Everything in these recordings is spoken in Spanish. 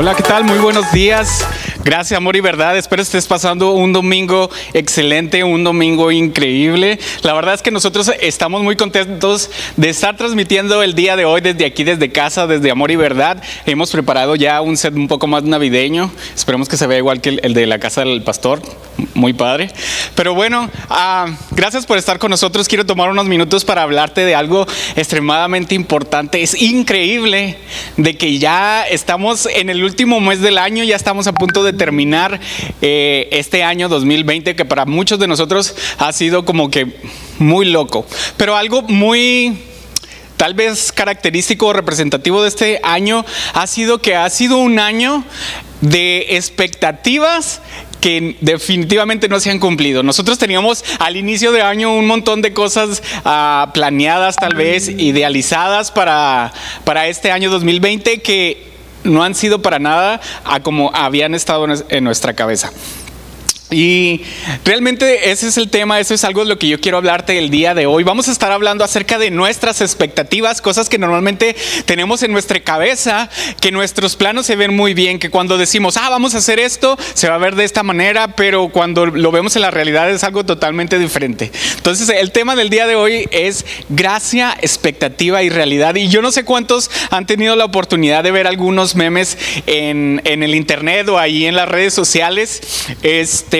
Hola, ¿qué tal? Muy buenos días. Gracias, amor y verdad. Espero estés pasando un domingo excelente, un domingo increíble. La verdad es que nosotros estamos muy contentos de estar transmitiendo el día de hoy desde aquí, desde casa, desde Amor y Verdad. Hemos preparado ya un set un poco más navideño. Esperemos que se vea igual que el, de la casa del pastor. Muy padre. Pero bueno, ah, gracias por estar con nosotros. Quiero tomar unos minutos para hablarte de algo extremadamente importante. Es increíble de que ya estamos en el último mes del año, ya estamos a punto de terminar eh, este año 2020 que para muchos de nosotros ha sido como que muy loco. Pero algo muy tal vez característico o representativo de este año ha sido que ha sido un año de expectativas que definitivamente no se han cumplido. Nosotros teníamos al inicio de año un montón de cosas ah, planeadas, tal vez idealizadas para, para este año 2020 que no han sido para nada a como habían estado en nuestra cabeza. Y realmente ese es el tema, eso es algo de lo que yo quiero hablarte el día de hoy. Vamos a estar hablando acerca de nuestras expectativas, cosas que normalmente tenemos en nuestra cabeza, que nuestros planos se ven muy bien, que cuando decimos, ah, vamos a hacer esto, se va a ver de esta manera, pero cuando lo vemos en la realidad es algo totalmente diferente. Entonces el tema del día de hoy es gracia, expectativa y realidad. Y yo no sé cuántos han tenido la oportunidad de ver algunos memes en, en el internet o ahí en las redes sociales. Este,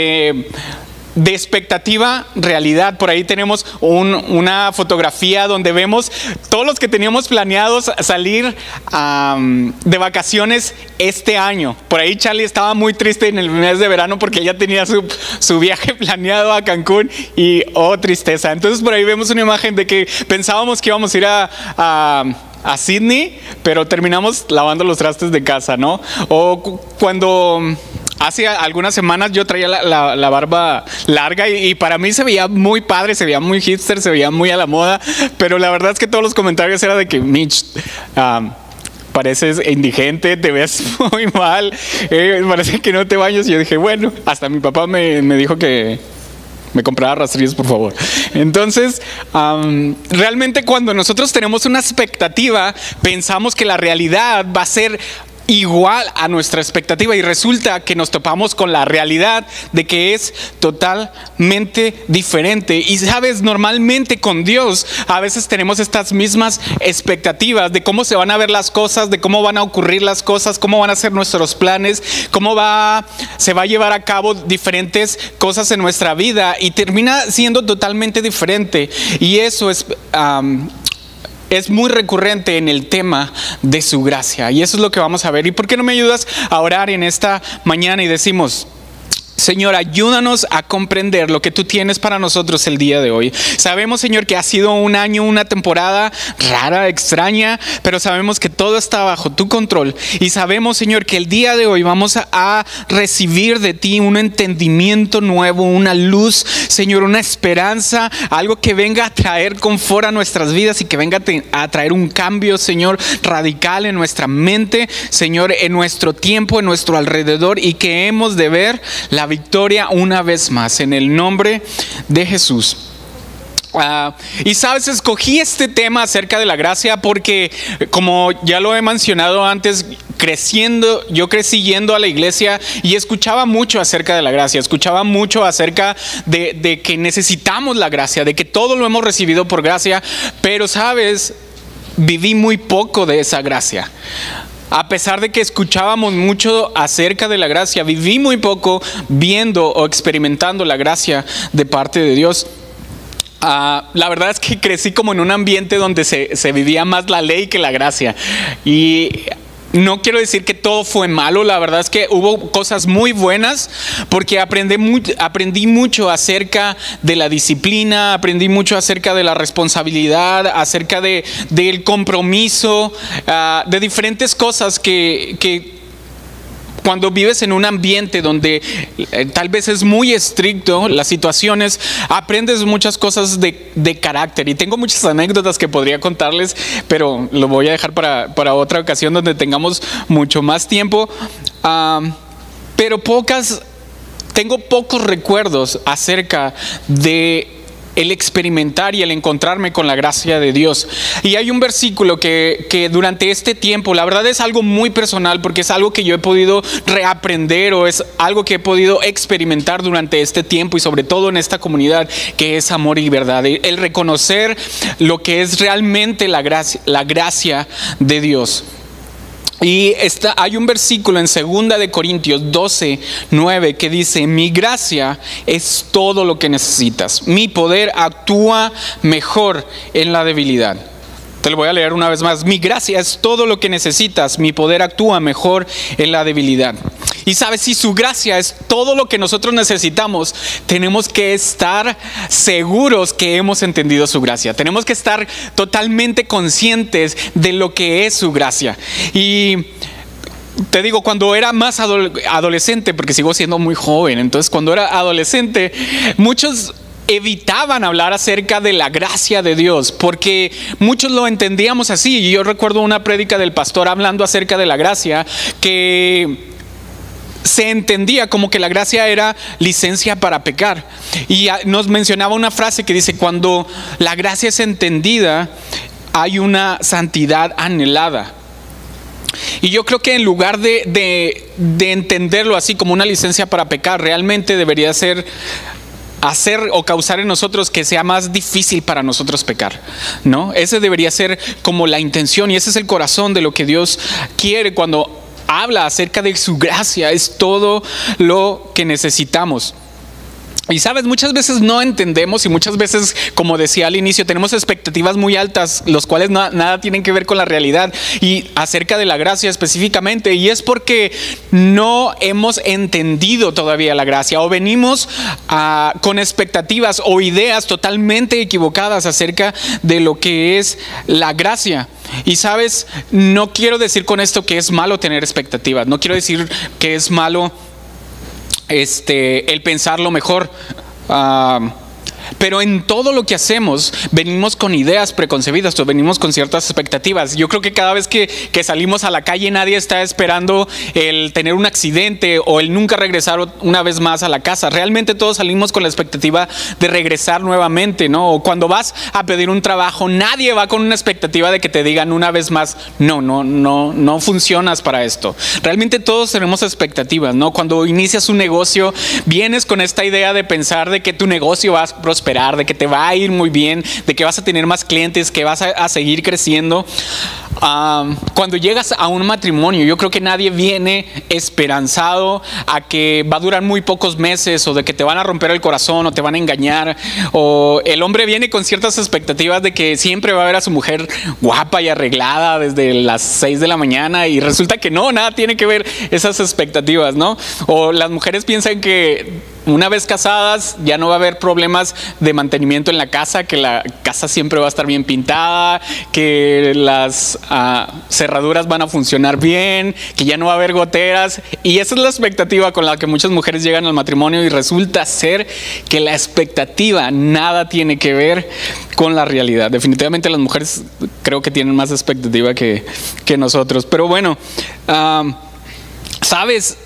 de expectativa, realidad. Por ahí tenemos una fotografía donde vemos todos los que teníamos planeados salir de vacaciones este año. Por ahí Charlie estaba muy triste en el mes de verano porque ella tenía su, viaje planeado a Cancún y oh tristeza. Entonces por ahí vemos una imagen de que pensábamos que íbamos a ir a, a a Sydney, pero terminamos lavando los trastes de casa, ¿no? O cuando hace algunas semanas yo traía la, barba larga y, para mí se veía muy padre, se veía muy hipster, se veía muy a la moda, pero la verdad es que todos los comentarios eran de que Mitch... pareces indigente, te ves muy mal, eh, parece que no te bañas. Y yo dije, bueno, hasta mi papá me, dijo que me comprara rastrillos, por favor. Entonces, realmente cuando nosotros tenemos una expectativa, pensamos que la realidad va a ser igual a nuestra expectativa y resulta que nos topamos con la realidad de que es totalmente diferente. Y sabes, normalmente con Dios a veces tenemos estas mismas expectativas de cómo se van a ver las cosas, de cómo van a ocurrir las cosas, cómo van a ser nuestros planes, cómo va se va a llevar a cabo diferentes cosas en nuestra vida y termina siendo totalmente diferente. Y eso es es muy recurrente en el tema de su gracia. Y eso es lo que vamos a ver. ¿Y por qué no me ayudas a orar en esta mañana y decimos, Señor, ayúdanos a comprender lo que tú tienes para nosotros el día de hoy. Sabemos, Señor, que ha sido un año, una temporada rara, extraña, pero sabemos que todo está bajo tu control. Y sabemos, Señor, que el día de hoy vamos a, recibir de ti un entendimiento nuevo, una luz, Señor, una esperanza, algo que venga a traer confort a nuestras vidas y que venga a traer un cambio, Señor, radical en nuestra mente, Señor, en nuestro tiempo, en nuestro alrededor y que hemos de ver la victoria una vez más en el nombre de Jesús. Ah, y sabes, escogí este tema acerca de la gracia porque, como ya lo he mencionado antes, creciendo, yo crecí yendo a la iglesia y escuchaba mucho acerca de la gracia, escuchaba mucho acerca de, de que necesitamos la gracia, de que todo lo hemos recibido por gracia, pero sabes, viví muy poco de esa gracia. A pesar de que escuchábamos mucho acerca de la gracia, viví muy poco viendo o experimentando la gracia de parte de Dios. Ah, la verdad es que crecí como en un ambiente donde se, se, vivía más la ley que la gracia. Y no quiero decir que todo fue malo, la verdad es que hubo cosas muy buenas porque aprendí, aprendí mucho acerca de la disciplina, aprendí mucho acerca de la responsabilidad, acerca de, del compromiso, ah, de diferentes cosas que, que cuando vives en un ambiente donde eh, tal vez es muy estricto las situaciones, aprendes muchas cosas de, carácter. Y tengo muchas anécdotas que podría contarles, pero lo voy a dejar para, otra ocasión donde tengamos mucho más tiempo. pero pocas, tengo pocos recuerdos acerca de el experimentar y el encontrarme con la gracia de Dios. Y hay un versículo que, que, durante este tiempo, la verdad es algo muy personal porque es algo que yo he podido reaprender o es algo que he podido experimentar durante este tiempo y sobre todo en esta comunidad, que es amor y verdad. El reconocer lo que es realmente la gracia, la gracia de Dios. Y está, hay un versículo en 2 de Corintios 12, 9 que dice, mi gracia es todo lo que necesitas. Mi poder actúa mejor en la debilidad. Te lo voy a leer una vez más. Mi gracia es todo lo que necesitas. Mi poder actúa mejor en la debilidad. Y sabes, si su gracia es todo lo que nosotros necesitamos, tenemos que estar seguros que hemos entendido su gracia. Tenemos que estar totalmente conscientes de lo que es su gracia. Y te digo, cuando era más adolescente, porque sigo siendo muy joven, entonces cuando era adolescente, muchos evitaban hablar acerca de la gracia de Dios, porque muchos lo entendíamos así. Y yo recuerdo una prédica del pastor hablando acerca de la gracia que se entendía como que la gracia era licencia para pecar. Y nos mencionaba una frase que dice, cuando la gracia es entendida, hay una santidad anhelada. Y yo creo que en lugar de, de, entenderlo así como una licencia para pecar, realmente debería ser hacer o causar en nosotros que sea más difícil para nosotros pecar, ¿no? Ese debería ser como la intención y ese es el corazón de lo que Dios quiere cuando habla acerca de su gracia, es todo lo que necesitamos. Y sabes, muchas veces no entendemos y muchas veces, como decía al inicio, tenemos expectativas muy altas, los cuales nada tienen que ver con la realidad y acerca de la gracia específicamente. Y es porque no hemos entendido todavía la gracia o venimos ah, con expectativas o ideas totalmente equivocadas acerca de lo que es la gracia. Y sabes, no quiero decir con esto que es malo tener expectativas, no quiero decir que es malo este, el pensar lo mejor. Ah, pero en todo lo que hacemos venimos con ideas preconcebidas o venimos con ciertas expectativas. Yo creo que cada vez que, salimos a la calle nadie está esperando el tener un accidente o el nunca regresar una vez más a la casa. Realmente todos salimos con la expectativa de regresar nuevamente, ¿no? O cuando vas a pedir un trabajo, nadie va con una expectativa de que te digan una vez más, no, no, no, no funcionas para esto. Realmente todos tenemos expectativas, ¿no? Cuando inicias un negocio, vienes con esta idea de pensar de que tu negocio va a esperar, de que te va a ir muy bien, de que vas a tener más clientes, que vas a, seguir creciendo. Cuando llegas a un matrimonio, yo creo que nadie viene esperanzado a que va a durar muy pocos meses o de que te van a romper el corazón o te van a engañar. O el hombre viene con ciertas expectativas de que siempre va a ver a su mujer guapa y arreglada desde las 6 de la mañana y resulta que no, nada tiene que ver esas expectativas, ¿no? O las mujeres piensan que una vez casadas ya no va a haber problemas de mantenimiento en la casa, que la casa siempre va a estar bien pintada, que las cerraduras van a funcionar bien, que ya no va a haber goteras. Y esa es la expectativa con la que muchas mujeres llegan al matrimonio y resulta ser que la expectativa nada tiene que ver con la realidad. Definitivamente las mujeres creo que tienen más expectativa que, nosotros. Pero bueno, ah, sabes,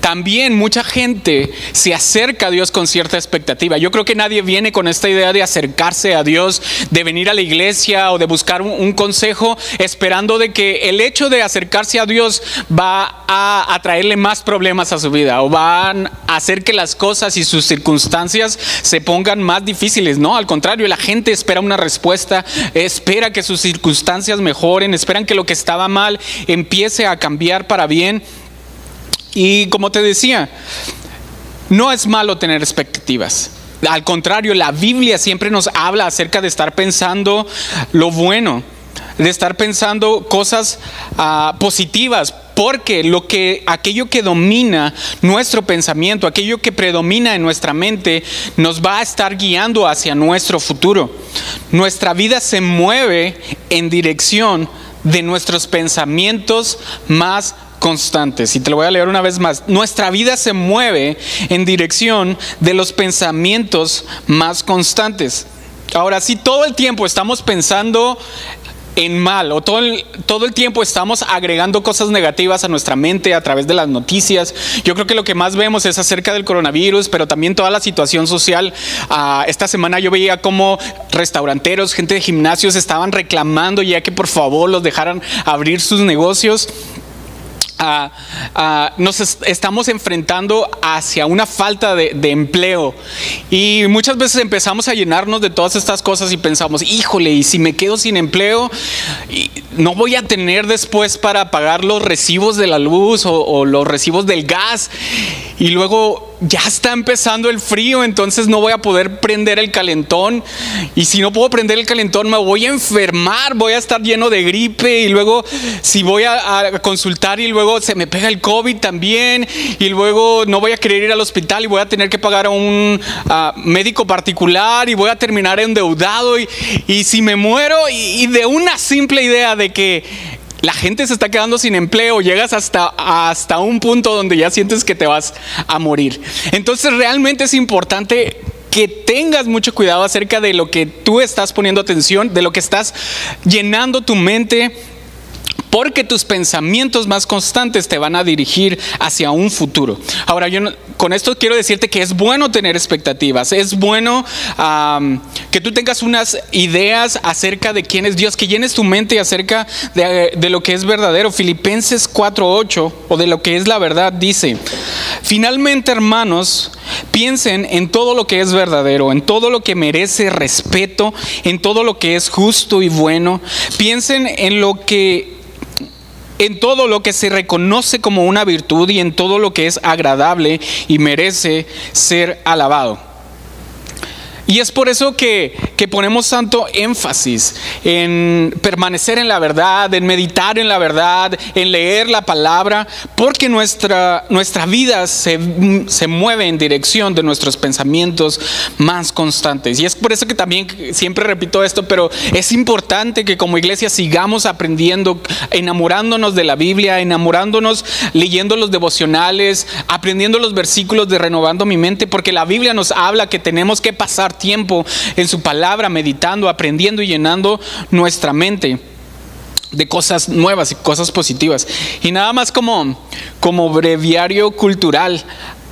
también mucha gente se acerca a Dios con cierta expectativa. Yo creo que nadie viene con esta idea de acercarse a Dios, de venir a la iglesia o de buscar un, consejo esperando de que el hecho de acercarse a Dios va a atraerle más problemas a su vida o van a hacer que las cosas y sus circunstancias se pongan más difíciles. No, al contrario, la gente espera una respuesta, espera que sus circunstancias mejoren, esperan que lo que estaba mal empiece a cambiar para bien. Y como te decía, no es malo tener expectativas. Al contrario, la Biblia siempre nos habla acerca de estar pensando lo bueno, de estar pensando cosas ah, positivas, porque lo que aquello que domina nuestro pensamiento, aquello que predomina en nuestra mente, nos va a estar guiando hacia nuestro futuro. Nuestra vida se mueve en dirección de nuestros pensamientos más constantes. Y te lo voy a leer una vez más. Nuestra vida se mueve en dirección de los pensamientos más constantes. Ahora, si todo el tiempo estamos pensando en mal o todo el, todo el tiempo estamos agregando cosas negativas a nuestra mente a través de las noticias. Yo creo que lo que más vemos es acerca del coronavirus, pero también toda la situación social. Ah, esta semana yo veía como restauranteros, gente de gimnasios estaban reclamando ya que por favor los dejaran abrir sus negocios nos estamos enfrentando hacia una falta de, empleo. Y muchas veces empezamos a llenarnos de todas estas cosas y pensamos, híjole, y si me quedo sin empleo, no voy a tener después para pagar los recibos de la luz o los recibos del gas. Y luego ya está empezando el frío, entonces no voy a poder prender el calentón. Y si no puedo prender el calentón, me voy a enfermar, voy a estar lleno de gripe. Y luego, si voy a, consultar y luego se me pega el COVID también. Y luego no voy a querer ir al hospital y voy a tener que pagar a un médico particular y voy a terminar endeudado. Y, y si me muero, y de una simple idea de que la gente se está quedando sin empleo, llegas hasta, hasta un punto donde ya sientes que te vas a morir. Entonces realmente es importante que tengas mucho cuidado acerca de lo que tú estás poniendo atención, de lo que estás llenando tu mente porque tus pensamientos más constantes te van a dirigir hacia un futuro. Ahora, yo con esto quiero decirte que es bueno tener expectativas, es bueno que tú tengas unas ideas acerca de quién es Dios, que llenes tu mente acerca de, de lo que es verdadero. Filipenses 4.8 o de lo que es la verdad dice, finalmente hermanos, piensen en todo lo que es verdadero, en todo lo que merece respeto, en todo lo que es justo y bueno, piensen en lo que en todo lo que se reconoce como una virtud y en todo lo que es agradable y merece ser alabado. Y es por eso que, ponemos tanto énfasis en permanecer en la verdad, en meditar en la verdad, en leer la palabra, porque nuestra, nuestra vida se, se mueve en dirección de nuestros pensamientos más constantes. Y es por eso que también siempre repito esto, pero es importante que como iglesia sigamos aprendiendo, enamorándonos de la Biblia, enamorándonos, leyendo los devocionales, aprendiendo los versículos de renovando mi mente, porque la Biblia nos habla que tenemos que pasar tiempo en su palabra, meditando, aprendiendo y llenando nuestra mente de cosas nuevas y cosas positivas. Y nada más como, como breviario cultural,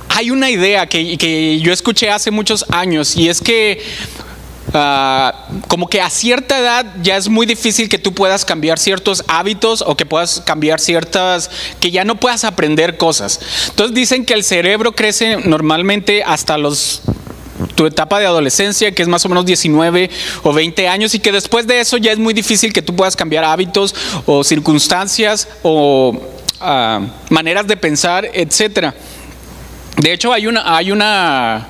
hay una idea que, que yo escuché hace muchos años y es que ah, como que a cierta edad ya es muy difícil que tú puedas cambiar ciertos hábitos o que puedas cambiar ciertas, que ya no puedas aprender cosas. Entonces dicen que el cerebro crece normalmente hasta los tu etapa de adolescencia, que es más o menos 19 o 20 años, y que después de eso ya es muy difícil que tú puedas cambiar hábitos o circunstancias o ah, maneras de pensar, etc. De hecho, hay una, hay una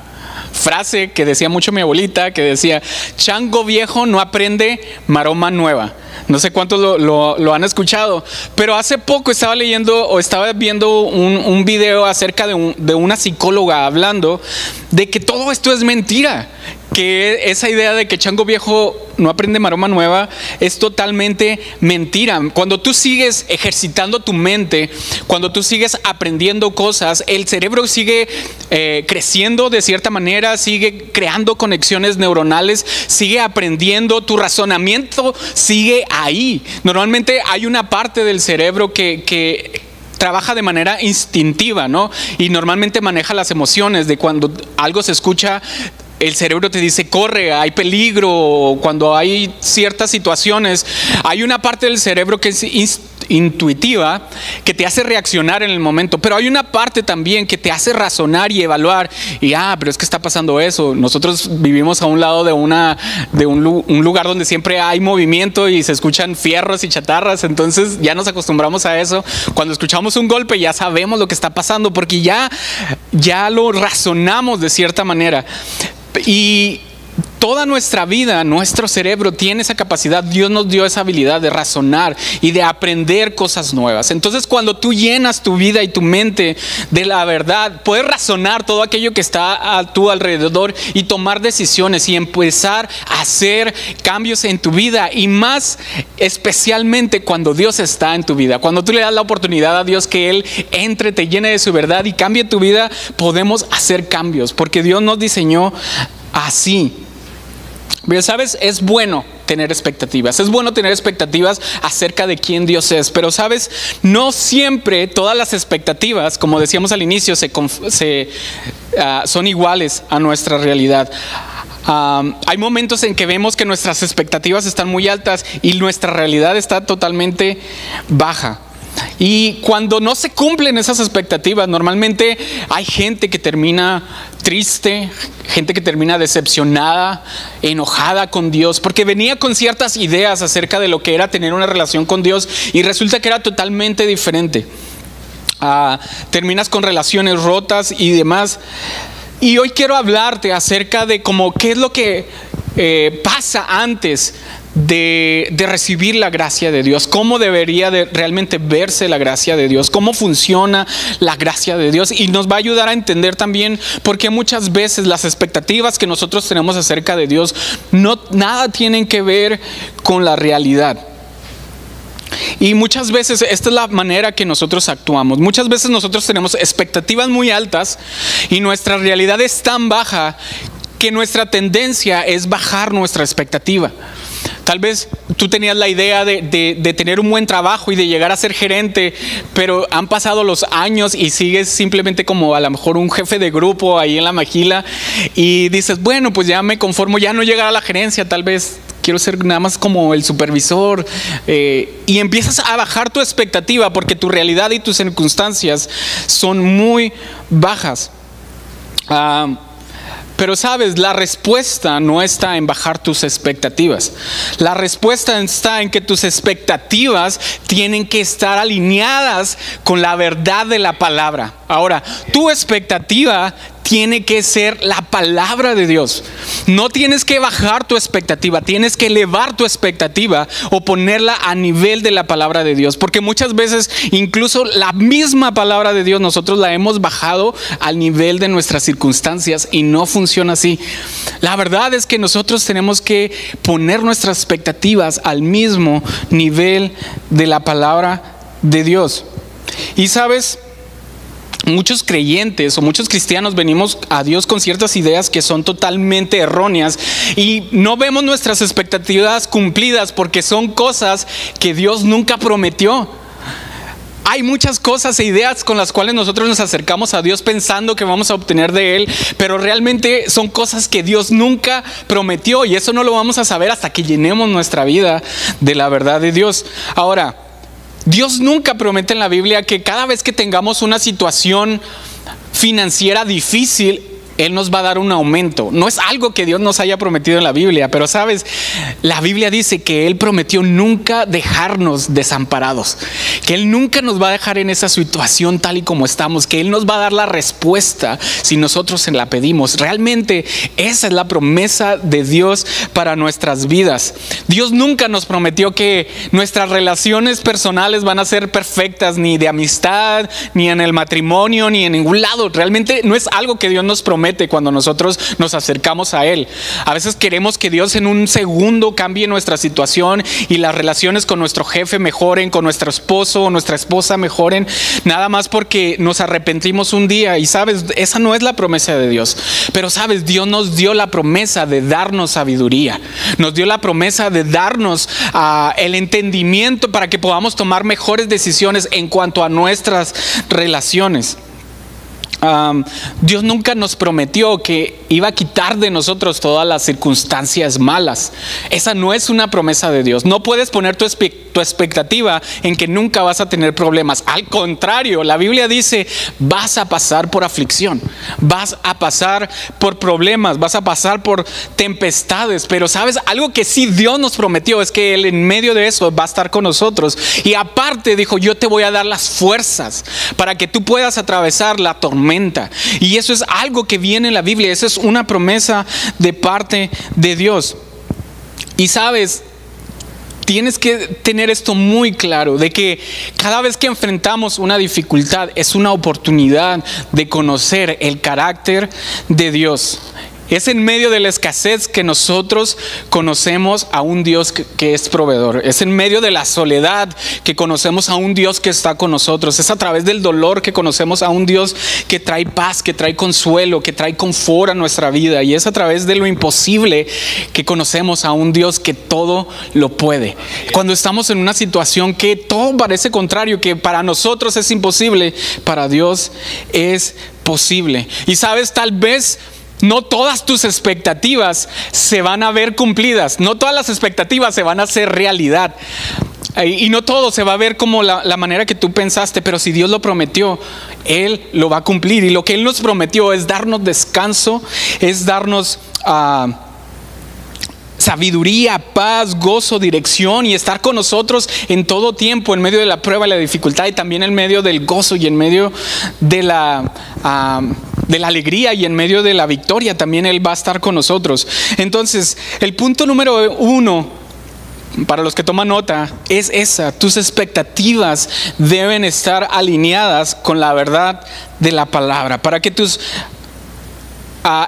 frase que decía mucho mi abuelita, que decía, chango viejo no aprende maroma nueva. No sé cuántos lo, han escuchado, pero hace poco estaba leyendo o estaba viendo un, video acerca de, una psicóloga hablando de que todo esto es mentira, que esa idea de que chango viejo no aprende maroma nueva es totalmente mentira. Cuando tú sigues ejercitando tu mente, cuando tú sigues aprendiendo cosas, el cerebro sigue eh, creciendo de cierta manera, sigue creando conexiones neuronales, sigue aprendiendo, tu razonamiento sigue ahí. Normalmente hay una parte del cerebro que, que trabaja de manera instintiva, ¿no? Y normalmente maneja las emociones de cuando algo se escucha el cerebro te dice, corre, hay peligro, cuando hay ciertas situaciones, hay una parte del cerebro que es intuitiva, que te hace reaccionar en el momento, pero hay una parte también que te hace razonar y evaluar, y ah, pero es que está pasando eso, nosotros vivimos a un lado de, una, de un, lugar donde siempre hay movimiento y se escuchan fierros y chatarras, entonces ya nos acostumbramos a eso, cuando escuchamos un golpe ya sabemos lo que está pasando, porque ya, ya lo razonamos de cierta manera. Y toda nuestra vida, nuestro cerebro tiene esa capacidad, Dios nos dio esa habilidad de razonar y de aprender cosas nuevas. Entonces cuando tú llenas tu vida y tu mente de la verdad, puedes razonar todo aquello que está a tu alrededor y tomar decisiones y empezar a hacer cambios en tu vida y más especialmente cuando Dios está en tu vida. Cuando tú le das la oportunidad a Dios que Él entre, te llene de su verdad y cambie tu vida, podemos hacer cambios porque Dios nos diseñó así. Pero sabes, es bueno tener expectativas. Es bueno tener expectativas acerca de quién Dios es. Pero sabes, no siempre todas las expectativas, como decíamos al inicio, se, ah, son iguales a nuestra realidad. hay momentos en que vemos que nuestras expectativas están muy altas y nuestra realidad está totalmente baja. Y cuando no se cumplen esas expectativas, normalmente hay gente que termina triste, gente que termina decepcionada, enojada con Dios, porque venía con ciertas ideas acerca de lo que era tener una relación con Dios y resulta que era totalmente diferente. Ah, terminas con relaciones rotas y demás. Y hoy quiero hablarte acerca de cómo qué es lo que eh, pasa antes de, recibir la gracia de Dios, cómo debería de realmente verse la gracia de Dios, cómo funciona la gracia de Dios y nos va a ayudar a entender también por qué muchas veces las expectativas que nosotros tenemos acerca de Dios no nada tienen que ver con la realidad. Y muchas veces esta es la manera que nosotros actuamos. Muchas veces nosotros tenemos expectativas muy altas y nuestra realidad es tan baja que nuestra tendencia es bajar nuestra expectativa. Tal vez tú tenías la idea de, tener un buen trabajo y de llegar a ser gerente, pero han pasado los años y sigues simplemente como a lo mejor un jefe de grupo ahí en la maquila y dices, bueno, pues ya me conformo, ya no llegar a la gerencia, tal vez quiero ser nada más como el supervisor. Eh, y empiezas a bajar tu expectativa porque tu realidad y tus circunstancias son muy bajas. Ah, pero sabes, la respuesta no está en bajar tus expectativas. La respuesta está en que tus expectativas tienen que estar alineadas con la verdad de la palabra. Ahora, tu expectativa tiene que ser la palabra de Dios. No tienes que bajar tu expectativa, tienes que elevar tu expectativa o ponerla a nivel de la palabra de Dios. Porque muchas veces incluso la misma palabra de Dios nosotros la hemos bajado al nivel de nuestras circunstancias y no funciona así. La verdad es que nosotros tenemos que poner nuestras expectativas al mismo nivel de la palabra de Dios. Y sabes, muchos creyentes o muchos cristianos venimos a Dios con ciertas ideas que son totalmente erróneas y no vemos nuestras expectativas cumplidas porque son cosas que Dios nunca prometió. Hay muchas cosas e ideas con las cuales nosotros nos acercamos a Dios pensando que vamos a obtener de Él, pero realmente son cosas que Dios nunca prometió y eso no lo vamos a saber hasta que llenemos nuestra vida de la verdad de Dios. Ahora, Dios nunca promete en la Biblia que cada vez que tengamos una situación financiera difícil, él nos va a dar un aumento. No es algo que Dios nos haya prometido en la Biblia, pero sabes, la Biblia dice que Él prometió nunca dejarnos desamparados, que Él nunca nos va a dejar en esa situación tal y como estamos, que Él nos va a dar la respuesta si nosotros se la pedimos. Realmente esa es la promesa de Dios para nuestras vidas. Dios nunca nos prometió que nuestras relaciones personales van a ser perfectas, ni de amistad, ni en el matrimonio, ni en ningún lado. Realmente no es algo que Dios nos promete cuando nosotros nos acercamos a Él. A veces queremos que Dios en un segundo cambie nuestra situación y las relaciones con nuestro jefe mejoren, con nuestro esposo o nuestra esposa mejoren, nada más porque nos arrepentimos un día. Y sabes, esa no es la promesa de Dios. Pero sabes, Dios nos dio la promesa de darnos sabiduría. Nos dio la promesa de darnos ah, el entendimiento para que podamos tomar mejores decisiones en cuanto a nuestras relaciones. Dios nunca nos prometió que iba a quitar de nosotros todas las circunstancias malas. Esa no es una promesa de Dios. No puedes poner tu, tu, expectativa en que nunca vas a tener problemas. Al contrario, la Biblia dice, vas a pasar por aflicción, vas a pasar por problemas, vas a pasar por tempestades. Pero sabes, algo que sí Dios nos prometió es que Él en medio de eso va a estar con nosotros. Y aparte dijo, yo te voy a dar las fuerzas para que tú puedas atravesar la tormenta y eso es algo que viene en la Biblia, esa es una promesa de parte de Dios. Y sabes, tienes que tener esto muy claro, de que cada vez que enfrentamos una dificultad es una oportunidad de conocer el carácter de Dios. Es en medio de la escasez que nosotros conocemos a un Dios que, es proveedor. Es en medio de la soledad que conocemos a un Dios que está con nosotros. Es a través del dolor que conocemos a un Dios que trae paz, que trae consuelo, que trae confort a nuestra vida. Y es a través de lo imposible que conocemos a un Dios que todo lo puede. Cuando estamos en una situación que todo parece contrario, que para nosotros es imposible, para Dios es posible. Y sabes, tal vez no todas tus expectativas se van a ver cumplidas, no todas las expectativas se van a hacer realidad. Y no todo se va a ver como la, manera que tú pensaste, pero si Dios lo prometió, Él lo va a cumplir. Y lo que Él nos prometió es darnos descanso, es darnos... Ah, sabiduría, paz, gozo, dirección y estar con nosotros en todo tiempo, en medio de la prueba, la dificultad y también en medio del gozo y en medio de la... Ah, de la alegría y en medio de la victoria también Él va a estar con nosotros. Entonces, el punto número uno para los que toman nota, es esa. Tus expectativas deben estar alineadas con la verdad de la palabra. Para que tus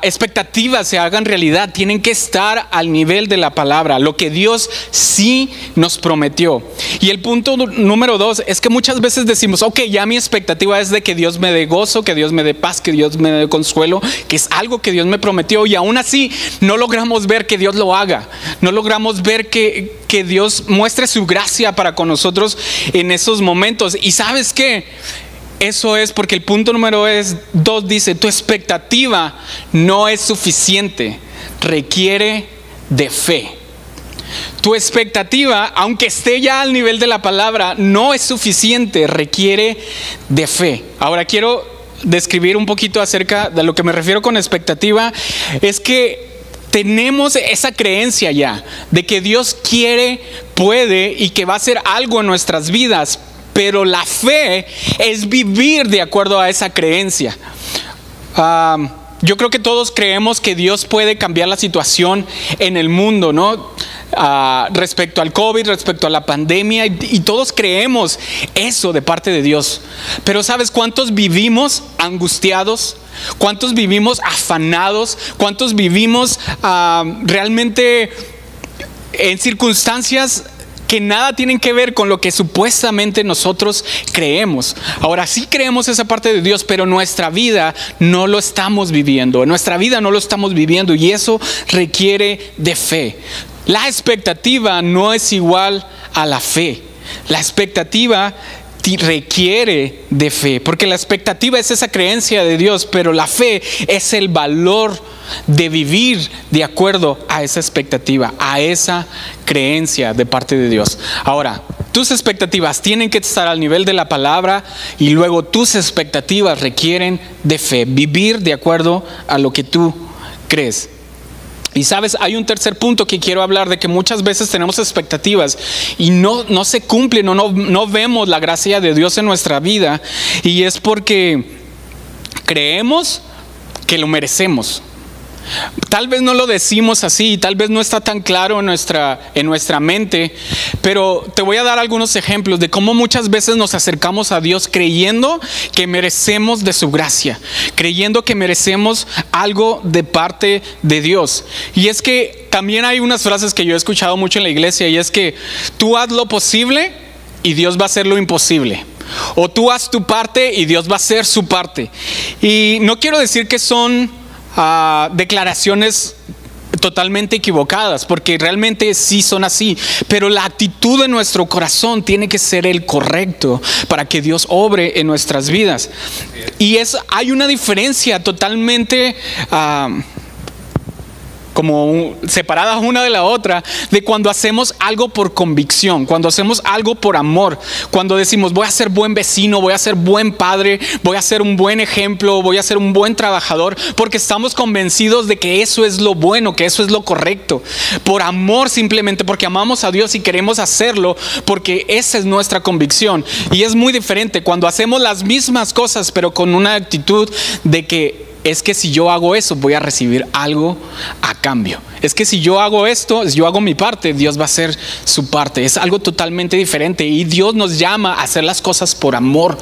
expectativas se hagan realidad, tienen que estar al nivel de la palabra, lo que Dios sí nos prometió. Y el punto número dos es que muchas veces decimos, ok, ya mi expectativa es de que Dios me dé gozo, que Dios me dé paz, que Dios me dé consuelo, que es algo que Dios me prometió y aún así no logramos ver que Dios lo haga, no logramos ver que, que Dios muestre su gracia para con nosotros en esos momentos. Y sabes qué? Eso es porque el punto número es, dos dice, tu expectativa no es suficiente, requiere de fe. Tu expectativa, aunque esté ya al nivel de la palabra, no es suficiente, requiere de fe. Ahora quiero describir un poquito acerca de lo que me refiero con expectativa, es que tenemos esa creencia ya de que Dios quiere, puede y que va a hacer algo en nuestras vidas, pero la fe es vivir de acuerdo a esa creencia. yo creo que todos creemos que Dios puede cambiar la situación en el mundo, ¿no? Ah, respecto al COVID, respecto a la pandemia, y, todos creemos eso de parte de Dios. Pero ¿sabes cuántos vivimos angustiados? ¿Cuántos vivimos afanados? ¿Cuántos vivimos ah, realmente en circunstancias que nada tienen que ver con lo que supuestamente nosotros creemos. Ahora sí creemos esa parte de Dios, pero nuestra vida no lo estamos viviendo. Nuestra vida no lo estamos viviendo y eso requiere de fe. La expectativa no es igual a la fe. La expectativa requiere de fe, porque la expectativa es esa creencia de Dios, pero la fe es el valor de vivir de acuerdo a esa expectativa, a esa creencia de parte de Dios. Ahora, tus expectativas tienen que estar al nivel de la palabra y luego tus expectativas requieren de fe, vivir de acuerdo a lo que tú crees. Y sabes, hay un tercer punto que quiero hablar de que muchas veces tenemos expectativas y no, no se cumplen o no, no vemos la gracia de Dios en nuestra vida y es porque creemos que lo merecemos. Tal vez no lo decimos así, tal vez no está tan claro en nuestra, en nuestra mente, pero te voy a dar algunos ejemplos de cómo muchas veces nos acercamos a Dios creyendo que merecemos de su gracia, creyendo que merecemos algo de parte de Dios. Y es que también hay unas frases que yo he escuchado mucho en la iglesia y es que tú haz lo posible y Dios va a hacer lo imposible. O tú haz tu parte y Dios va a hacer su parte. Y no quiero decir que son declaraciones totalmente equivocadas, porque realmente sí son así, pero la actitud de nuestro corazón tiene que ser el correcto para que Dios obre en nuestras vidas. Y es, hay una diferencia totalmente... Ah, como separadas una de la otra, de cuando hacemos algo por convicción, cuando hacemos algo por amor, cuando decimos voy a ser buen vecino, voy a ser buen padre, voy a ser un buen ejemplo, voy a ser un buen trabajador, porque estamos convencidos de que eso es lo bueno, que eso es lo correcto, por amor simplemente, porque amamos a Dios y queremos hacerlo, porque esa es nuestra convicción. Y es muy diferente cuando hacemos las mismas cosas, pero con una actitud de que es que si yo hago eso voy a recibir algo a cambio. Es que si yo hago esto, si yo hago mi parte, Dios va a hacer su parte. Es algo totalmente diferente y Dios nos llama a hacer las cosas por amor,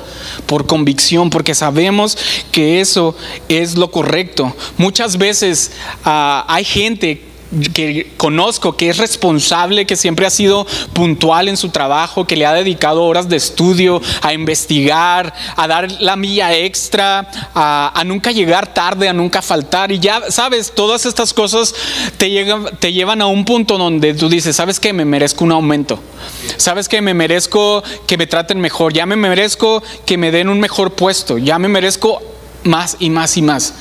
por convicción, porque sabemos que eso es lo correcto. Muchas veces uh, hay gente que conozco, que es responsable, que siempre ha sido puntual en su trabajo, que le ha dedicado horas de estudio a investigar, a dar la milla extra, a, nunca llegar tarde, a nunca faltar. Y ya sabes, todas estas cosas te, llegan, te llevan a un punto donde tú dices, ¿sabes que Me merezco un aumento. ¿Sabes que Me merezco que me traten mejor. Ya me merezco que me den un mejor puesto. Ya me merezco más y más y más.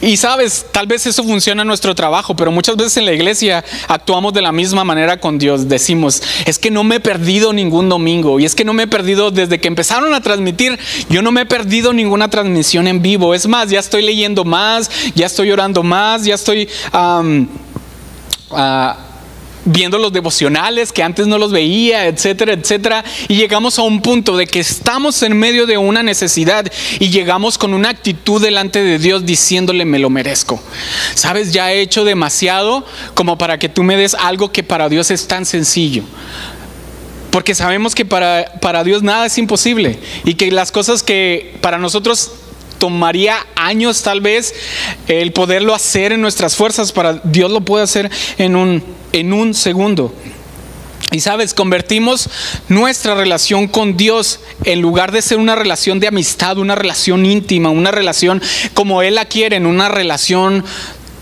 Y sabes, tal vez eso funciona en nuestro trabajo, pero muchas veces en la iglesia actuamos de la misma manera con Dios. Decimos, es que no me he perdido ningún domingo y es que no me he perdido desde que empezaron a transmitir, yo no me he perdido ninguna transmisión en vivo. Es más, ya estoy leyendo más, ya estoy orando más, ya estoy... Um, viendo los devocionales que antes no los veía, etcétera, etcétera. Y llegamos a un punto de que estamos en medio de una necesidad y llegamos con una actitud delante de Dios diciéndole me lo merezco. Sabes, ya he hecho demasiado como para que tú me des algo que para Dios es tan sencillo. Porque sabemos que para, para Dios nada es imposible y que las cosas que para nosotros tomaría años tal vez el poderlo hacer en nuestras fuerzas, para Dios lo puede hacer en un, en un segundo. Y sabes, convertimos nuestra relación con Dios en lugar de ser una relación de amistad, una relación íntima, una relación como Él la quiere, en una relación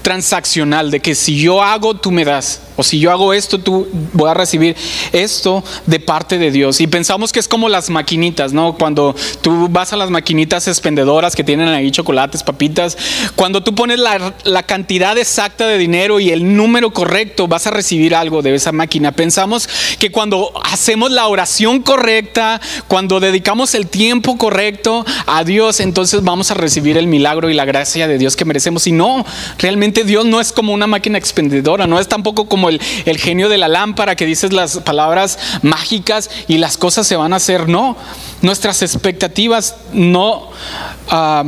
transaccional, de que si yo hago, tú me das. O si yo hago esto, tú voy a recibir esto de parte de Dios. Y pensamos que es como las maquinitas, ¿no? Cuando tú vas a las maquinitas expendedoras que tienen ahí chocolates, papitas, cuando tú pones la, la cantidad exacta de dinero y el número correcto, vas a recibir algo de esa máquina. Pensamos que cuando hacemos la oración correcta, cuando dedicamos el tiempo correcto a Dios, entonces vamos a recibir el milagro y la gracia de Dios que merecemos. Y no, realmente Dios no es como una máquina expendedora, no es tampoco como el, genio de la lámpara que dices las palabras mágicas y las cosas se van a hacer. No, nuestras expectativas no... Ah,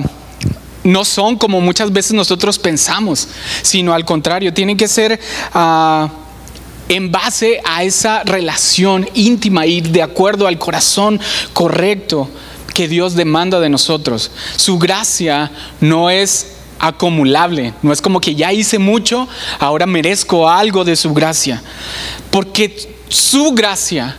no son como muchas veces nosotros pensamos, sino al contrario, tienen que ser ah, en base a esa relación íntima y de acuerdo al corazón correcto que Dios demanda de nosotros. Su gracia no es acumulable. No es como que ya hice mucho, ahora merezco algo de su gracia. Porque su gracia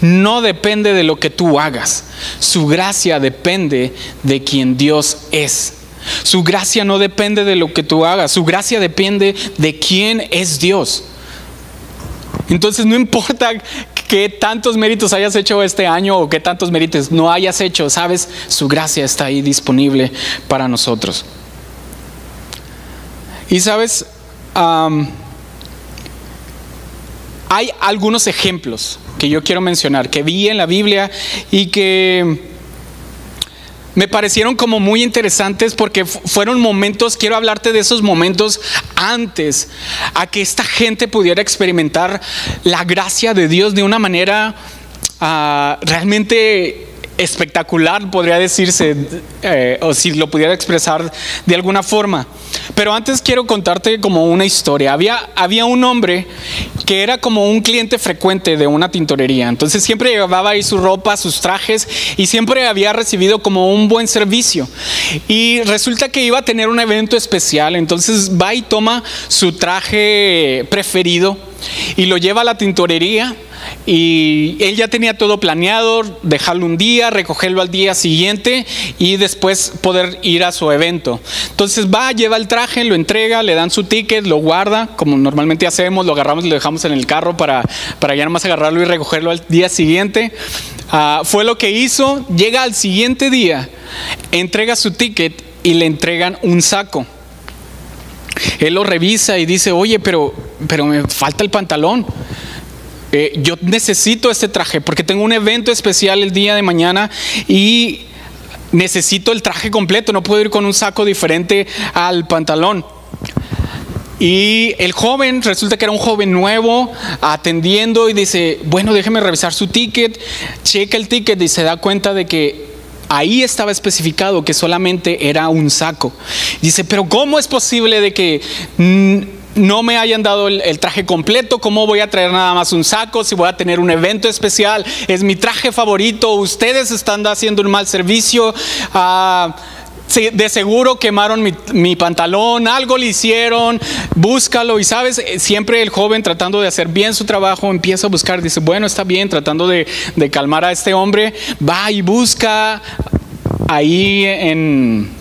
no depende de lo que tú hagas. Su gracia depende de quien Dios es. Su gracia no depende de lo que tú hagas. Su gracia depende de quién es Dios. Entonces no importa qué tantos méritos hayas hecho este año o qué tantos méritos no hayas hecho, sabes, su gracia está ahí disponible para nosotros. Y sabes, hay algunos ejemplos que yo quiero mencionar, que vi en la Biblia y que me parecieron como muy interesantes porque fueron momentos, quiero hablarte de esos momentos antes a que esta gente pudiera experimentar la gracia de Dios de una manera ah, realmente espectacular, podría decirse, eh, o si lo pudiera expresar de alguna forma. Pero antes quiero contarte como una historia. Había, había un hombre que era como un cliente frecuente de una tintorería. Entonces siempre llevaba ahí su ropa, sus trajes y siempre había recibido como un buen servicio. Y resulta que iba a tener un evento especial. Entonces va y toma su traje preferido y lo lleva a la tintorería y él ya tenía todo planeado, dejarlo un día, recogerlo al día siguiente y después poder ir a su evento. Entonces va, lleva el traje, lo entrega, le dan su ticket, lo guarda, como normalmente hacemos, lo agarramos y lo dejamos en el carro para, para ya nomás agarrarlo y recogerlo al día siguiente. Ah, fue lo que hizo, llega al siguiente día, entrega su ticket y le entregan un saco. Él lo revisa y dice, oye, pero, pero me falta el pantalón. Eh, yo necesito este traje porque tengo un evento especial el día de mañana y necesito el traje completo, no puedo ir con un saco diferente al pantalón. Y el joven, resulta que era un joven nuevo, atendiendo y dice, bueno, déjeme revisar su ticket, checa el ticket y se da cuenta de que ahí estaba especificado que solamente era un saco. Dice, pero ¿cómo es posible de que no me hayan dado el, traje completo, ¿cómo voy a traer nada más un saco? Si voy a tener un evento especial, es mi traje favorito, ustedes están haciendo un mal servicio. Ah, de seguro quemaron mi, pantalón, algo le hicieron, búscalo. Y sabes, eh, siempre el joven tratando de hacer bien su trabajo empieza a buscar, dice, bueno, está bien, tratando de, de calmar a este hombre, va y busca ahí en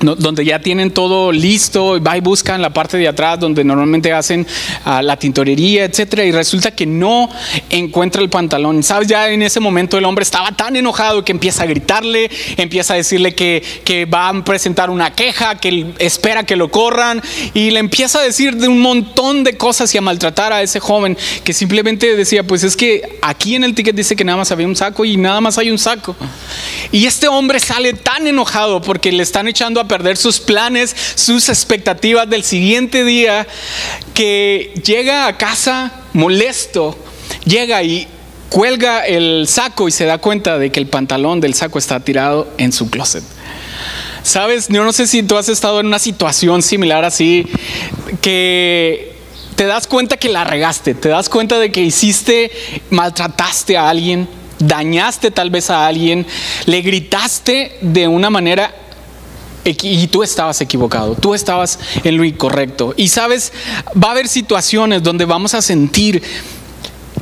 donde ya tienen todo listo, va y buscan la parte de atrás donde normalmente hacen ah, la tintorería, etcétera, y resulta que no encuentra el pantalón. Sabes, ya en ese momento el hombre estaba tan enojado que empieza a gritarle, empieza a decirle que, que va a presentar una queja, que espera que lo corran, y le empieza a decir de un montón de cosas y a maltratar a ese joven que simplemente decía, pues es que aquí en el ticket dice que nada más había un saco y nada más hay un saco. Y este hombre sale tan enojado porque le están echando a perder sus planes, sus expectativas del siguiente día, que llega a casa molesto, llega y cuelga el saco y se da cuenta de que el pantalón del saco está tirado en su closet. Sabes, yo no sé si tú has estado en una situación similar así, que te das cuenta que la regaste, te das cuenta de que hiciste, maltrataste a alguien, dañaste tal vez a alguien, le gritaste de una manera y tú estabas equivocado, tú estabas en lo incorrecto. Y sabes, va a haber situaciones donde vamos a sentir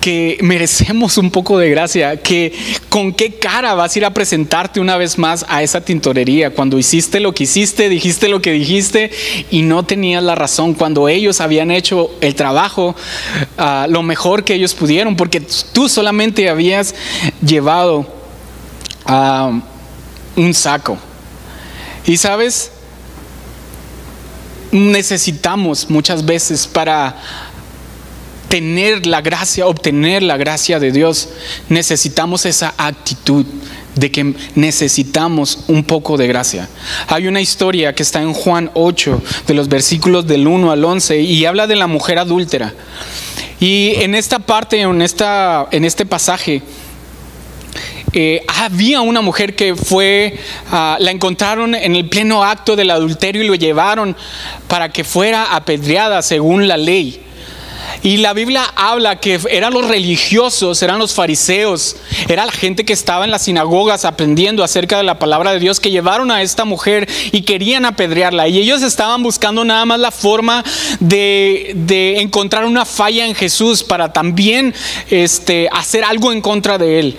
que merecemos un poco de gracia, que con qué cara vas a ir a presentarte una vez más a esa tintorería cuando hiciste lo que hiciste, dijiste lo que dijiste y no tenías la razón, cuando ellos habían hecho el trabajo ah, lo mejor que ellos pudieron, porque tú solamente habías llevado ah, un saco. Y sabes, necesitamos muchas veces para tener la gracia, obtener la gracia de Dios, necesitamos esa actitud de que necesitamos un poco de gracia. Hay una historia que está en Juan 8, de los versículos del 1 al 11, y habla de la mujer adúltera. Y en esta parte, en, esta, en este pasaje, eh, había una mujer que fue, ah, la encontraron en el pleno acto del adulterio y lo llevaron para que fuera apedreada según la ley. Y la Biblia habla que eran los religiosos, eran los fariseos, era la gente que estaba en las sinagogas aprendiendo acerca de la palabra de Dios que llevaron a esta mujer y querían apedrearla. Y ellos estaban buscando nada más la forma de, encontrar una falla en Jesús para también este, hacer algo en contra de él.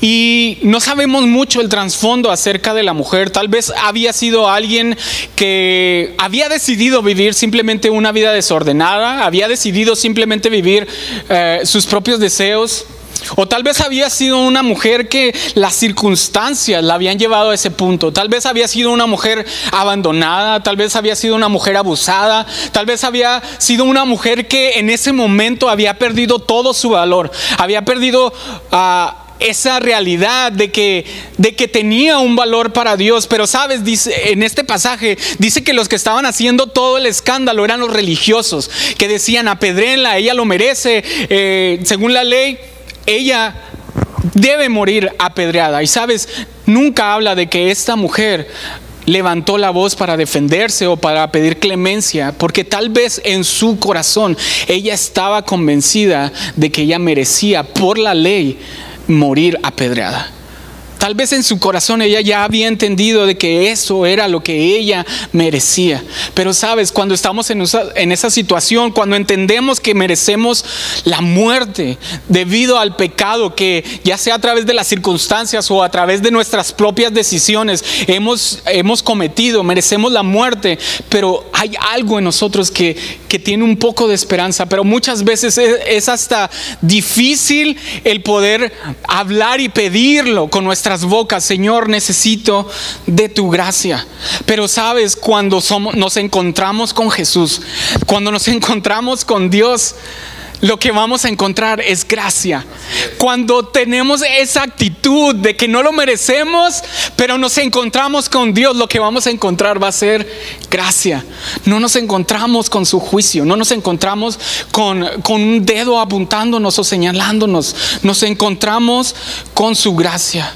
Y no sabemos mucho el trasfondo acerca de la mujer. Tal vez había sido alguien que había decidido vivir simplemente una vida desordenada, había decidido simplemente simplemente vivir eh, sus propios deseos. O tal vez había sido una mujer que las circunstancias la habían llevado a ese punto. Tal vez había sido una mujer abandonada, tal vez había sido una mujer abusada, tal vez había sido una mujer que en ese momento había perdido todo su valor, había perdido a esa realidad de que, de que tenía un valor para Dios. Pero sabes, dice, en este pasaje dice que los que estaban haciendo todo el escándalo eran los religiosos, que decían, apedrenla, ella lo merece, eh, según la ley, ella debe morir apedreada. Y sabes, nunca habla de que esta mujer levantó la voz para defenderse o para pedir clemencia, porque tal vez en su corazón ella estaba convencida de que ella merecía por la ley morir apedreada. Tal vez en su corazón ella ya había entendido de que eso era lo que ella merecía. Pero sabes, cuando estamos en esa, situación, cuando entendemos que merecemos la muerte debido al pecado que ya sea a través de las circunstancias o a través de nuestras propias decisiones hemos, hemos cometido, merecemos la muerte, pero hay algo en nosotros que, que tiene un poco de esperanza, pero muchas veces es, hasta difícil el poder hablar y pedirlo con nuestra bocas, Señor, necesito de tu gracia. Pero sabes, cuando somos, nos encontramos con Jesús, cuando nos encontramos con Dios, lo que vamos a encontrar es gracia. Cuando tenemos esa actitud de que no lo merecemos, pero nos encontramos con Dios, lo que vamos a encontrar va a ser gracia. No nos encontramos con su juicio, no nos encontramos con, con un dedo apuntándonos o señalándonos, nos encontramos con su gracia.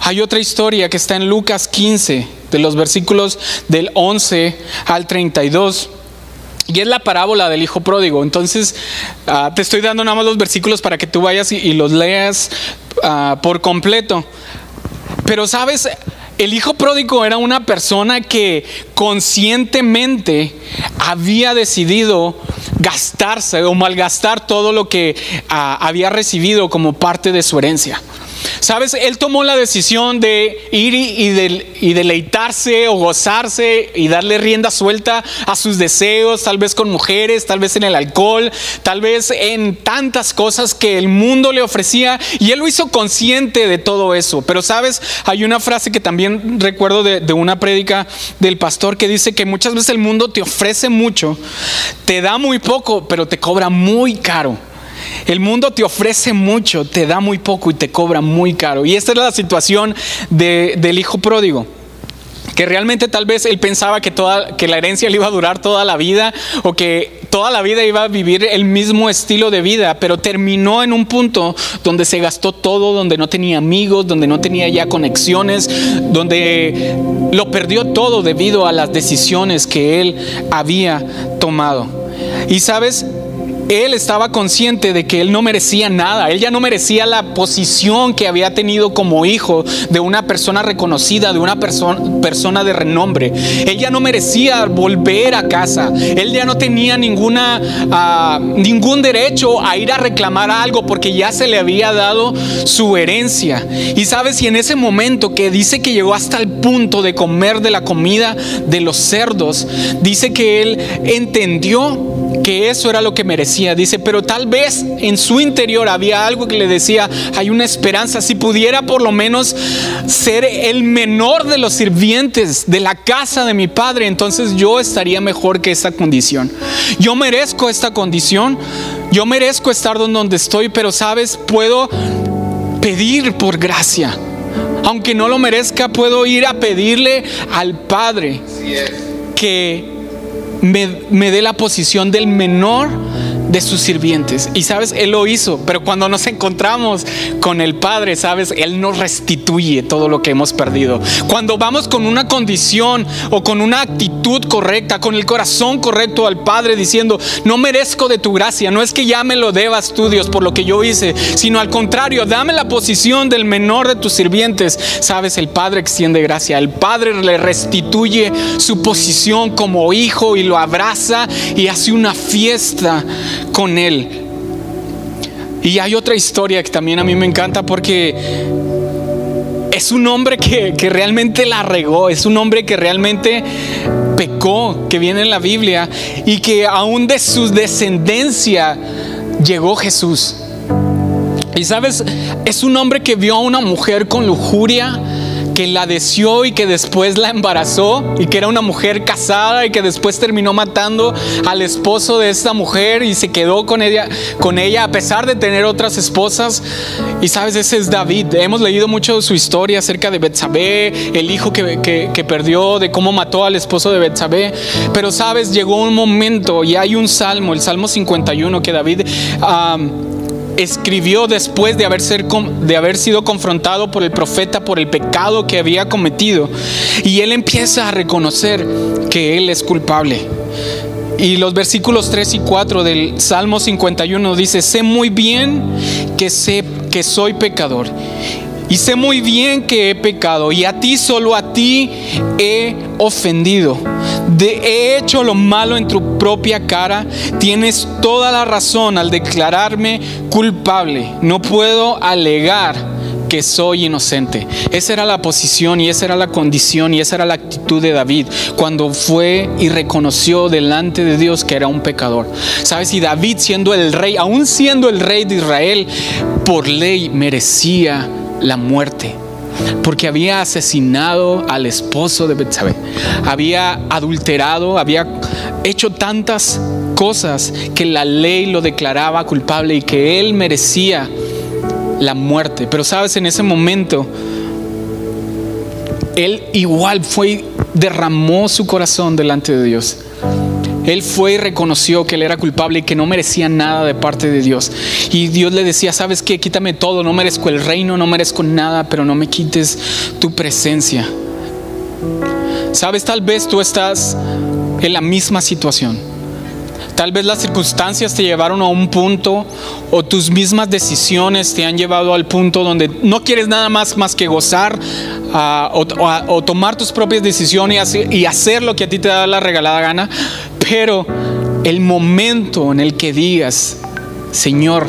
Hay otra historia que está en Lucas 15, de los versículos del 11 al 32. Y es la parábola del hijo pródigo. Entonces, ah, te estoy dando nada más los versículos para que tú vayas y, los leas ah, por completo. Pero sabes, el hijo pródigo era una persona que conscientemente había decidido gastarse o malgastar todo lo que ah, había recibido como parte de su herencia. Sabes, él tomó la decisión de ir y, deleitarse o gozarse y darle rienda suelta a sus deseos, tal vez con mujeres, tal vez en el alcohol, tal vez en tantas cosas que el mundo le ofrecía y él lo hizo consciente de todo eso. Pero sabes, hay una frase que también recuerdo de, de una prédica del pastor que dice que muchas veces el mundo te ofrece mucho, te da muy poco, pero te cobra muy caro. El mundo te ofrece mucho, te da muy poco y te cobra muy caro. Y esta es la situación del hijo pródigo que realmente tal vez él pensaba que, toda, que la herencia le iba a durar toda la vida o que toda la vida iba a vivir el mismo estilo de vida, pero terminó en un punto donde se gastó todo, donde no tenía amigos, donde no tenía ya conexiones, donde lo perdió todo debido a las decisiones que él había tomado. Y sabes, él estaba consciente de que él no merecía nada, él ya no merecía la posición que había tenido como hijo de una persona reconocida, de una persona, persona de renombre. Él ya no merecía volver a casa, él ya no tenía ninguna, ah, ningún derecho a ir a reclamar algo porque ya se le había dado su herencia. Y sabes, si en ese momento que dice que llegó hasta el punto de comer de la comida de los cerdos, dice que él entendió que eso era lo que merecía. Dice, pero tal vez en su interior había algo que le decía, hay una esperanza, si pudiera por lo menos ser el menor de los sirvientes de la casa de mi padre, entonces yo estaría mejor que esta condición. Yo merezco esta condición, yo merezco estar donde estoy, pero sabes, puedo pedir por gracia. Aunque no lo merezca, puedo ir a pedirle al Padre que me, dé la posición del menor de sus sirvientes. Y sabes, Él lo hizo, pero cuando nos encontramos con el Padre, sabes, Él nos restituye todo lo que hemos perdido. Cuando vamos con una condición o con una actitud correcta, con el corazón correcto al Padre, diciendo, no merezco de tu gracia, no es que ya me lo debas tú, Dios, por lo que yo hice, sino al contrario, dame la posición del menor de tus sirvientes. Sabes, el Padre extiende gracia, el Padre le restituye su posición como hijo y lo abraza y hace una fiesta con Él. Y hay otra historia que también a mí me encanta porque es un hombre que, realmente la regó, es un hombre que realmente pecó, que viene en la Biblia, y que aún de su descendencia llegó Jesús. Y sabes, es un hombre que vio a una mujer con lujuria, que la deseó y que después la embarazó y que era una mujer casada y que después terminó matando al esposo de esta mujer y se quedó con ella, con ella a pesar de tener otras esposas. Y sabes, ese es David. Hemos leído mucho su historia acerca de Betsabé, el hijo que, perdió, de cómo mató al esposo de Betsabé. Pero sabes, llegó un momento y hay un salmo, el Salmo 51, que David escribió después de haber, sido confrontado por el profeta por el pecado que había cometido. Y él empieza a reconocer que él es culpable. Y los versículos 3 y 4 del Salmo 51 dice, sé muy bien que sé que soy pecador y sé muy bien que he pecado y a ti, solo a ti he ofendido. He hecho lo malo en tu propia cara. Tienes toda la razón al declararme culpable. No puedo alegar que soy inocente. Esa era la posición y esa era la condición y esa era la actitud de David cuando fue y reconoció delante de Dios que era un pecador. ¿Sabes? Y David siendo el rey, aún siendo el rey de Israel, por ley merecía la muerte, porque había asesinado al esposo de Betsabé, había adulterado, había hecho tantas cosas que la ley lo declaraba culpable y que él merecía la muerte. Pero sabes, en ese momento, él igual fue, derramó su corazón delante de Dios. Él fue y reconoció que él era culpable y que no merecía nada de parte de Dios. Y Dios le decía, ¿sabes qué? Quítame todo, no merezco el reino, no merezco nada, pero no me quites tu presencia. Sabes, tal vez tú estás en la misma situación. Tal vez las circunstancias te llevaron a un punto o tus mismas decisiones te han llevado al punto donde no quieres nada más más que gozar ah, o, tomar tus propias decisiones y hacer, lo que a ti te da la regalada gana. Pero el momento en el que digas, Señor,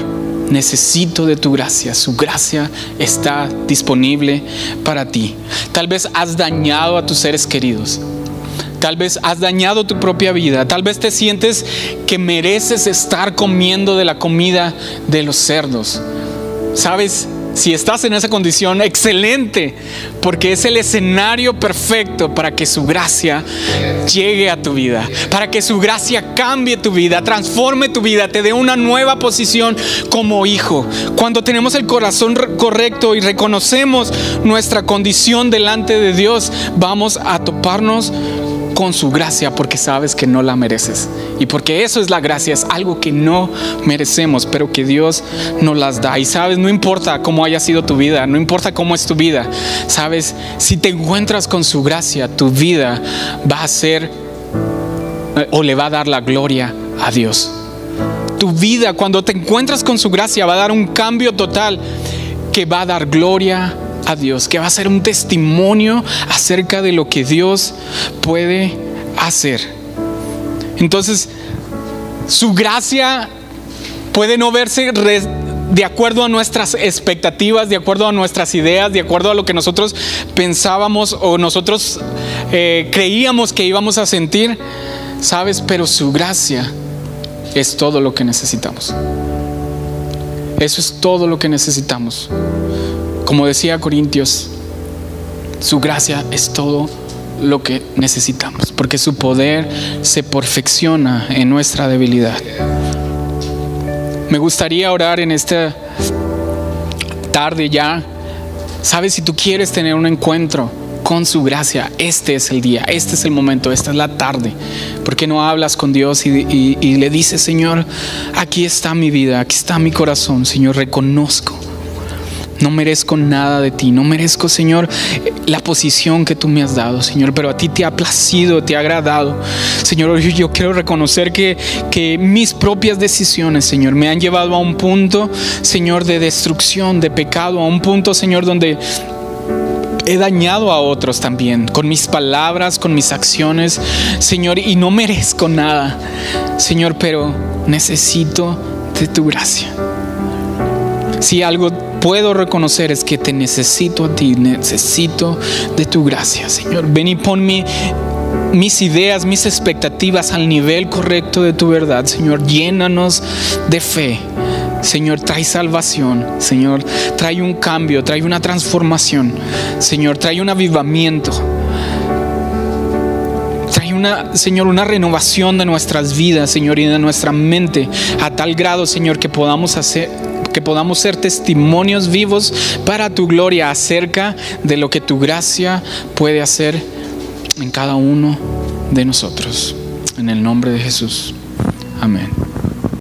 necesito de tu gracia. Su gracia está disponible para ti. Tal vez has dañado a tus seres queridos. Tal vez has dañado tu propia vida. Tal vez te sientes que mereces estar comiendo de la comida de los cerdos. ¿Sabes? Si estás en esa condición, excelente, porque es el escenario perfecto para que su gracia llegue a tu vida, para que su gracia cambie tu vida, transforme tu vida, te dé una nueva posición como hijo. Cuando tenemos el corazón correcto y reconocemos nuestra condición delante de Dios, vamos a toparnos con su gracia porque sabes que no la mereces. Y porque eso es la gracia, es algo que no merecemos, pero que Dios nos las da. Y sabes, no importa cómo haya sido tu vida, no importa cómo es tu vida, sabes, si te encuentras con su gracia, tu vida va a ser eh, o le va a dar la gloria a Dios. Tu vida, cuando te encuentras con su gracia, va a dar un cambio total que va a dar gloria a Dios, que va a ser un testimonio acerca de lo que Dios puede hacer. Entonces, su gracia puede no verse de acuerdo a nuestras expectativas, de acuerdo a nuestras ideas, de acuerdo a lo que nosotros pensábamos o nosotros eh, creíamos que íbamos a sentir, ¿sabes? Pero su gracia es todo lo que necesitamos. Eso es todo lo que necesitamos. Como decía Corintios, su gracia es todo lo que necesitamos, porque su poder se perfecciona en nuestra debilidad. Me gustaría orar en esta tarde ya. Sabes, si tú quieres tener un encuentro con su gracia, este es el día, este es el momento, esta es la tarde. ¿Por qué no hablas con Dios y, y le dices, Señor, aquí está mi vida, aquí está mi corazón, Señor, reconozco no merezco nada de ti, no merezco, Señor, la posición que tú me has dado, Señor, pero a ti te ha placido, te ha agradado. Señor, yo quiero reconocer que, que mis propias decisiones, Señor, me han llevado a un punto, Señor, de destrucción, de pecado, a un punto, Señor, donde he dañado a otros también, con mis palabras, con mis acciones, Señor, y no merezco nada, Señor, pero necesito de tu gracia. Si algo puedo reconocer es que te necesito a ti, necesito de tu gracia, Señor. Ven y pon mis ideas, mis expectativas al nivel correcto de tu verdad, Señor. Llénanos de fe. Señor, trae salvación. Señor, trae un cambio, trae una transformación. Señor, trae un avivamiento. Trae una, Señor, una renovación de nuestras vidas, Señor, y de nuestra mente a tal grado, Señor, que podamos hacer que podamos ser testimonios vivos para tu gloria acerca de lo que tu gracia puede hacer en cada uno de nosotros. En el nombre de Jesús. Amén.